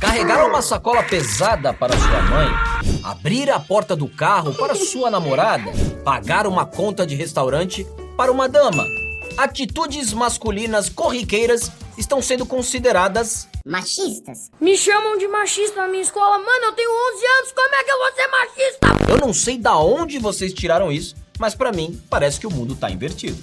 Carregar uma sacola pesada para sua mãe, abrir a porta do carro para sua namorada, pagar uma conta de restaurante para uma dama. Atitudes masculinas corriqueiras estão sendo consideradas machistas. Me chamam de machista na minha escola. Mano, eu tenho 11 anos, como é que eu vou ser machista? Eu não sei da onde vocês tiraram isso, mas para mim parece que o mundo tá invertido.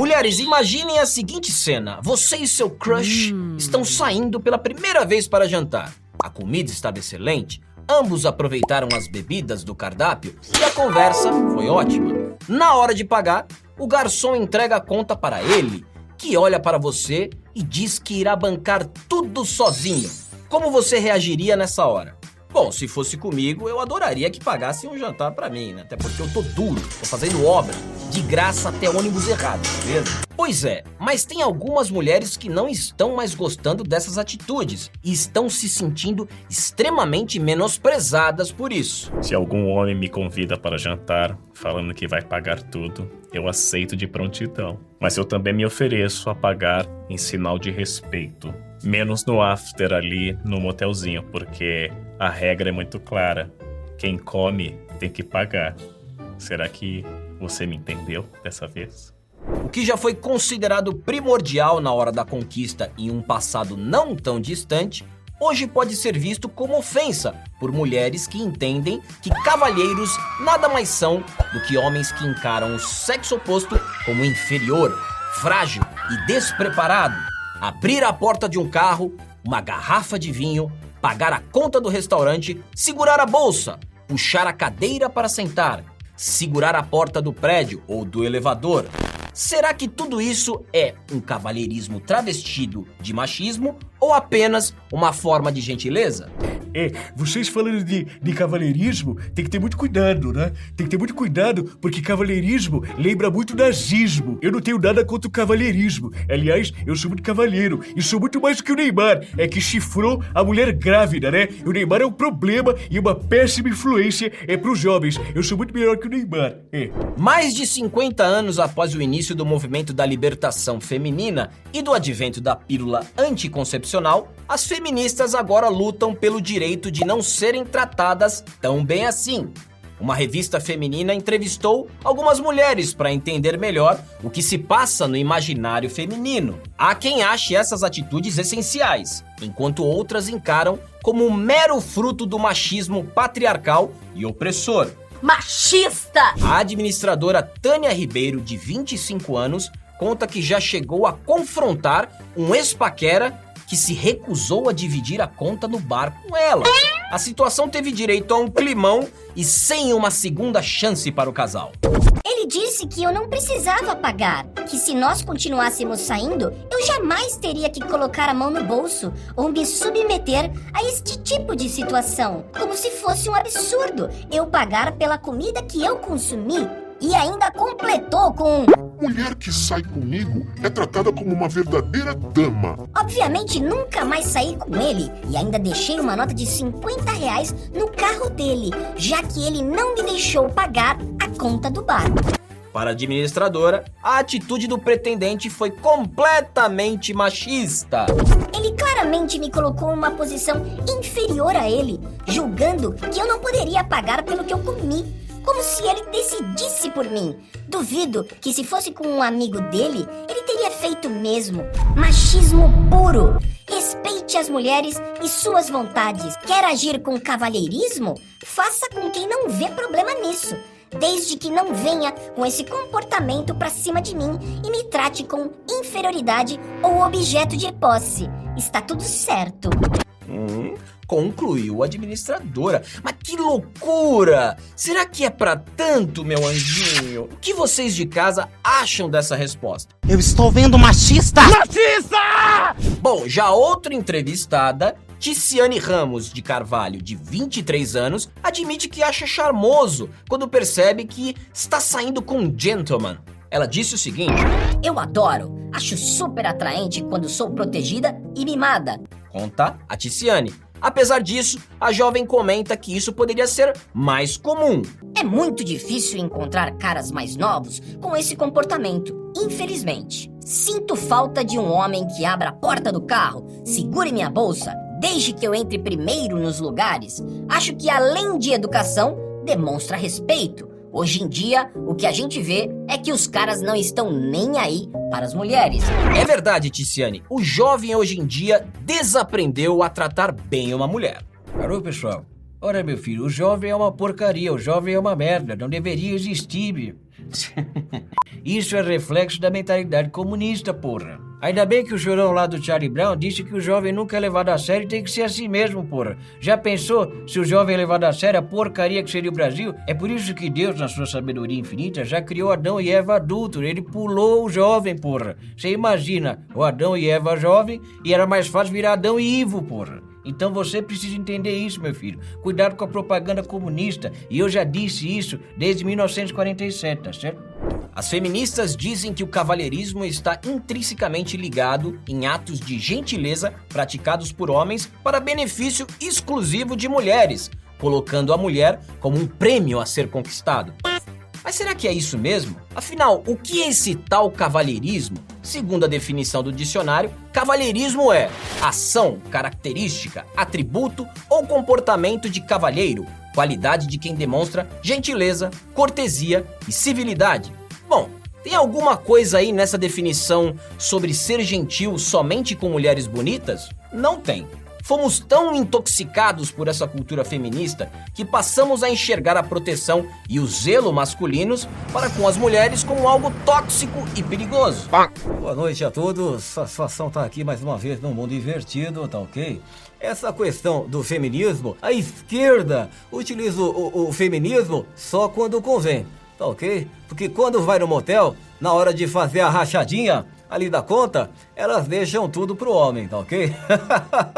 Mulheres, imaginem a seguinte cena: você e seu crush hum. estão saindo pela primeira vez para jantar. A comida estava excelente, ambos aproveitaram as bebidas do cardápio e a conversa foi ótima. Na hora de pagar, o garçom entrega a conta para ele, que olha para você e diz que irá bancar tudo sozinho. Como você reagiria nessa hora? Bom, se fosse comigo, eu adoraria que pagassem um jantar para mim, né? Até porque eu tô duro, tô fazendo obra, de graça até ônibus errado, beleza? Pois é, mas tem algumas mulheres que não estão mais gostando dessas atitudes e estão se sentindo extremamente menosprezadas por isso. Se algum homem me convida para jantar, falando que vai pagar tudo, eu aceito de prontidão. Mas eu também me ofereço a pagar em sinal de respeito. Menos no after ali no motelzinho, porque a regra é muito clara. Quem come tem que pagar. Será que você me entendeu dessa vez? O que já foi considerado primordial na hora da conquista em um passado não tão distante, hoje pode ser visto como ofensa por mulheres que entendem que cavalheiros nada mais são do que homens que encaram o sexo oposto como inferior, frágil e despreparado. Abrir a porta de um carro, uma garrafa de vinho, pagar a conta do restaurante, segurar a bolsa, puxar a cadeira para sentar, segurar a porta do prédio ou do elevador. Será que tudo isso é um cavalheirismo travestido de machismo ou apenas uma forma de gentileza? É, vocês falando de, de cavalheirismo, tem que ter muito cuidado, né? Tem que ter muito cuidado, porque cavalheirismo lembra muito nazismo. Eu não tenho nada contra o cavalheirismo. Aliás, eu sou muito cavalheiro e sou muito mais do que o Neymar. É que chifrou a mulher grávida, né? O Neymar é um problema e uma péssima influência é pros jovens. Eu sou muito melhor que o Neymar. É. Mais de 50 anos após o início do movimento da libertação feminina e do advento da pílula anticoncepcional, as feministas agora lutam pelo direito de não serem tratadas tão bem assim. Uma revista feminina entrevistou algumas mulheres para entender melhor o que se passa no imaginário feminino. Há quem ache essas atitudes essenciais, enquanto outras encaram como um mero fruto do machismo patriarcal e opressor. Machista! A administradora Tânia Ribeiro, de 25 anos, conta que já chegou a confrontar um ex-paquera que se recusou a dividir a conta no bar com ela. A situação teve direito a um climão e sem uma segunda chance para o casal. Ele disse que eu não precisava pagar, que se nós continuássemos saindo, eu jamais teria que colocar a mão no bolso ou me submeter a este tipo de situação, como se fosse um absurdo eu pagar pela comida que eu consumi. E ainda completou com mulher que sai comigo é tratada como uma verdadeira dama. Obviamente nunca mais saí com ele e ainda deixei uma nota de 50 reais no carro dele, já que ele não me deixou pagar a conta do bar. Para a administradora, a atitude do pretendente foi completamente machista. Ele claramente me colocou em uma posição inferior a ele, julgando que eu não poderia pagar pelo que eu comi como se ele decidisse por mim. Duvido que se fosse com um amigo dele, ele teria feito mesmo. Machismo puro. Respeite as mulheres e suas vontades. Quer agir com cavalheirismo? Faça com quem não vê problema nisso. Desde que não venha com esse comportamento pra cima de mim e me trate com inferioridade ou objeto de posse. Está tudo certo. Hum, concluiu a administradora. Mas que loucura! Será que é para tanto, meu anjinho? O que vocês de casa acham dessa resposta? Eu estou vendo machista! Machista! Bom, já outra entrevistada Ticiane Ramos de Carvalho, de 23 anos, admite que acha charmoso quando percebe que está saindo com um gentleman. Ela disse o seguinte: Eu adoro, acho super atraente quando sou protegida e mimada. Conta a Ticiane. Apesar disso, a jovem comenta que isso poderia ser mais comum. É muito difícil encontrar caras mais novos com esse comportamento, infelizmente. Sinto falta de um homem que abra a porta do carro, segure minha bolsa, deixe que eu entre primeiro nos lugares. Acho que além de educação, demonstra respeito. Hoje em dia, o que a gente vê é que os caras não estão nem aí para as mulheres. É verdade, Ticiane. O jovem hoje em dia desaprendeu a tratar bem uma mulher. Alô, pessoal. Ora, meu filho, o jovem é uma porcaria, o jovem é uma merda, não deveria existir. Isso é reflexo da mentalidade comunista, porra. Ainda bem que o chorão lá do Charlie Brown disse que o jovem nunca é levado a sério e tem que ser assim mesmo, porra. Já pensou se o jovem é levado a sério a porcaria que seria o Brasil? É por isso que Deus, na sua sabedoria infinita, já criou Adão e Eva adultos. Ele pulou o jovem, porra. Você imagina, o Adão e Eva jovem e era mais fácil virar Adão e Ivo, porra. Então você precisa entender isso, meu filho. Cuidado com a propaganda comunista. E eu já disse isso desde 1947, tá certo? As feministas dizem que o cavalheirismo está intrinsecamente ligado em atos de gentileza praticados por homens para benefício exclusivo de mulheres, colocando a mulher como um prêmio a ser conquistado. Mas será que é isso mesmo? Afinal, o que é esse tal cavalheirismo? Segundo a definição do dicionário, cavalheirismo é ação, característica, atributo ou comportamento de cavalheiro, qualidade de quem demonstra gentileza, cortesia e civilidade. Bom, tem alguma coisa aí nessa definição sobre ser gentil somente com mulheres bonitas? Não tem. Fomos tão intoxicados por essa cultura feminista que passamos a enxergar a proteção e o zelo masculinos para com as mulheres como algo tóxico e perigoso. Boa noite a todos. Satisfação estar aqui mais uma vez num mundo invertido, tá ok? Essa questão do feminismo, a esquerda utiliza o, o feminismo só quando convém, tá ok? Porque quando vai no motel, na hora de fazer a rachadinha ali da conta, elas deixam tudo pro homem, tá ok?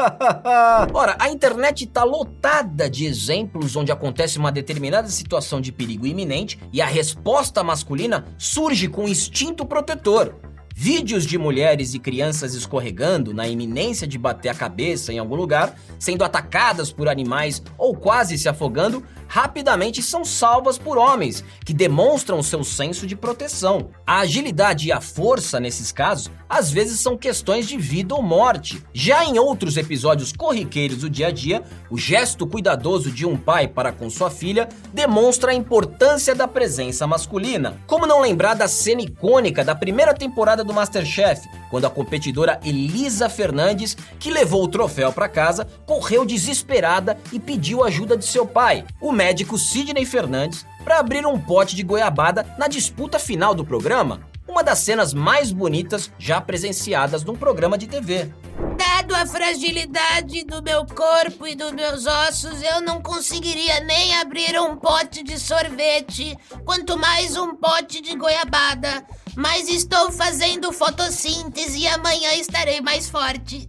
Ora, a internet tá lotada de exemplos onde acontece uma determinada situação de perigo iminente e a resposta masculina surge com instinto protetor. Vídeos de mulheres e crianças escorregando na iminência de bater a cabeça em algum lugar, sendo atacadas por animais ou quase se afogando, rapidamente são salvas por homens que demonstram seu senso de proteção. A agilidade e a força nesses casos às vezes são questões de vida ou morte. Já em outros episódios corriqueiros do dia a dia, o gesto cuidadoso de um pai para com sua filha demonstra a importância da presença masculina. Como não lembrar da cena icônica da primeira temporada do Masterchef, quando a competidora Elisa Fernandes, que levou o troféu para casa, correu desesperada e pediu ajuda de seu pai, o médico Sidney Fernandes, para abrir um pote de goiabada na disputa final do programa. Uma das cenas mais bonitas já presenciadas num programa de TV. Dado a fragilidade do meu corpo e dos meus ossos, eu não conseguiria nem abrir um pote de sorvete, quanto mais um pote de goiabada. Mas estou fazendo fotossíntese e amanhã estarei mais forte.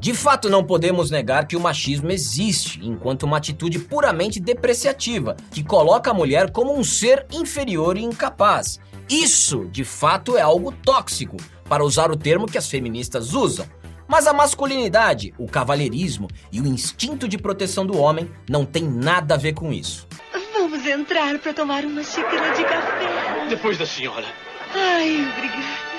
De fato, não podemos negar que o machismo existe enquanto uma atitude puramente depreciativa, que coloca a mulher como um ser inferior e incapaz. Isso, de fato, é algo tóxico, para usar o termo que as feministas usam. Mas a masculinidade, o cavalheirismo e o instinto de proteção do homem não tem nada a ver com isso. Vamos entrar para tomar uma xícara de café. Depois da senhora. Ai, obrigada.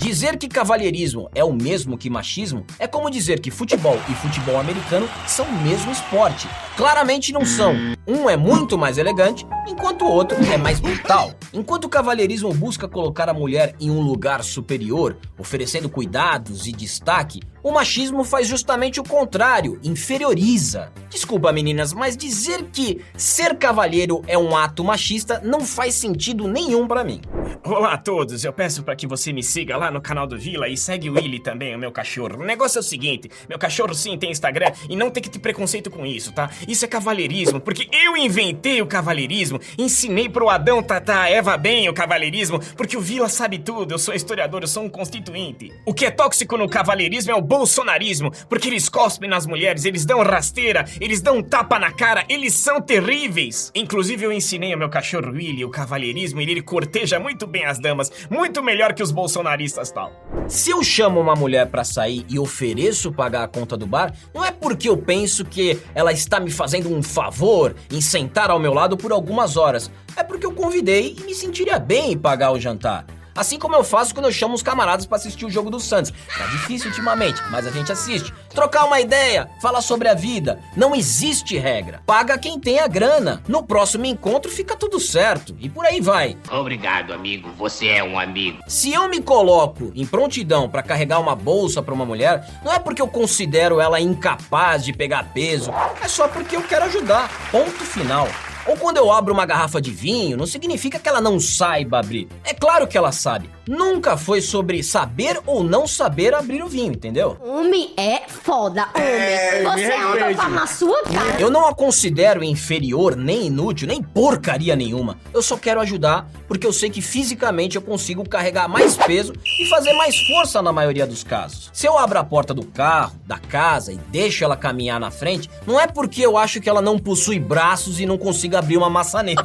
Dizer que cavalheirismo é o mesmo que machismo é como dizer que futebol e futebol americano são o mesmo esporte. Claramente não são. Um é muito mais elegante, enquanto o outro é mais brutal. Enquanto o cavalheirismo busca colocar a mulher em um lugar superior, oferecendo cuidados e destaque, o machismo faz justamente o contrário, inferioriza. Desculpa, meninas, mas dizer que ser cavalheiro é um ato machista não faz sentido nenhum para mim. Olá a todos, eu peço para que você me siga lá lá no canal do Vila e segue o Willy também, o meu cachorro. O negócio é o seguinte: meu cachorro sim tem Instagram e não tem que ter preconceito com isso, tá? Isso é cavalheirismo, porque eu inventei o cavalheirismo, ensinei pro Adão tratar a Eva bem o cavalheirismo, porque o Vila sabe tudo, eu sou historiador, eu sou um constituinte. O que é tóxico no cavalheirismo é o bolsonarismo, porque eles cospem nas mulheres, eles dão rasteira, eles dão tapa na cara, eles são terríveis. Inclusive, eu ensinei ao meu cachorro Willy o cavalheirismo e ele corteja muito bem as damas, muito melhor que os bolsonaristas tal. Se eu chamo uma mulher pra sair e ofereço pagar a conta do bar, não é porque eu penso que ela está me fazendo um favor em sentar ao meu lado por algumas horas. É porque eu convidei e me sentiria bem em pagar o jantar. Assim como eu faço quando eu chamo os camaradas pra assistir o jogo do Santos. Tá difícil ultimamente, mas a gente assiste. Trocar uma ideia, falar sobre a vida. Não existe regra. Paga quem tem a grana. No próximo encontro fica tudo certo. E por aí vai. Obrigado, amigo. Você é um amigo. Se eu me coloco em prontidão pra carregar uma bolsa pra uma mulher, não é porque eu considero ela incapaz de pegar peso, é só porque eu quero ajudar. Ponto final. Ou quando eu abro uma garrafa de vinho, não significa que ela não saiba abrir. É claro que ela sabe. Nunca foi sobre saber ou não saber abrir o vinho, entendeu? Homem é foda, homem. Você anda pra na sua cara. Eu não a considero inferior, nem inútil, nem porcaria nenhuma. Eu só quero ajudar porque eu sei que fisicamente eu consigo carregar mais peso e fazer mais força na maioria dos casos. Se eu abro a porta do carro, da casa e deixo ela caminhar na frente, não é porque eu acho que ela não possui braços e não consiga abrir uma maçaneta.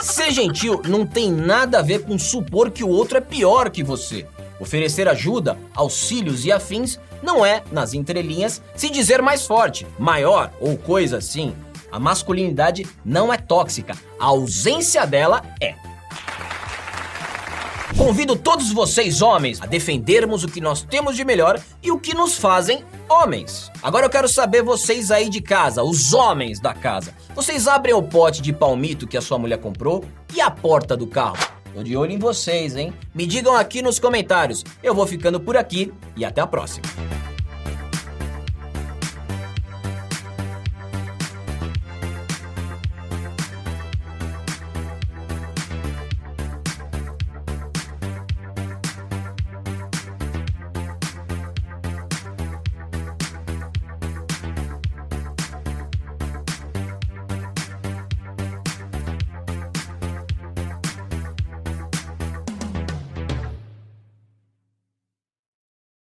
Ser gentil não tem nada a ver com supor que o outro é pior que você. Oferecer ajuda, auxílios e afins não é, nas entrelinhas, se dizer mais forte, maior ou coisa assim. A masculinidade não é tóxica, a ausência dela é. Convido todos vocês, homens, a defendermos o que nós temos de melhor e o que nos fazem homens. Agora eu quero saber vocês aí de casa, os homens da casa. Vocês abrem o pote de palmito que a sua mulher comprou e a porta do carro? Tô de olho em vocês, hein? Me digam aqui nos comentários. Eu vou ficando por aqui e até a próxima.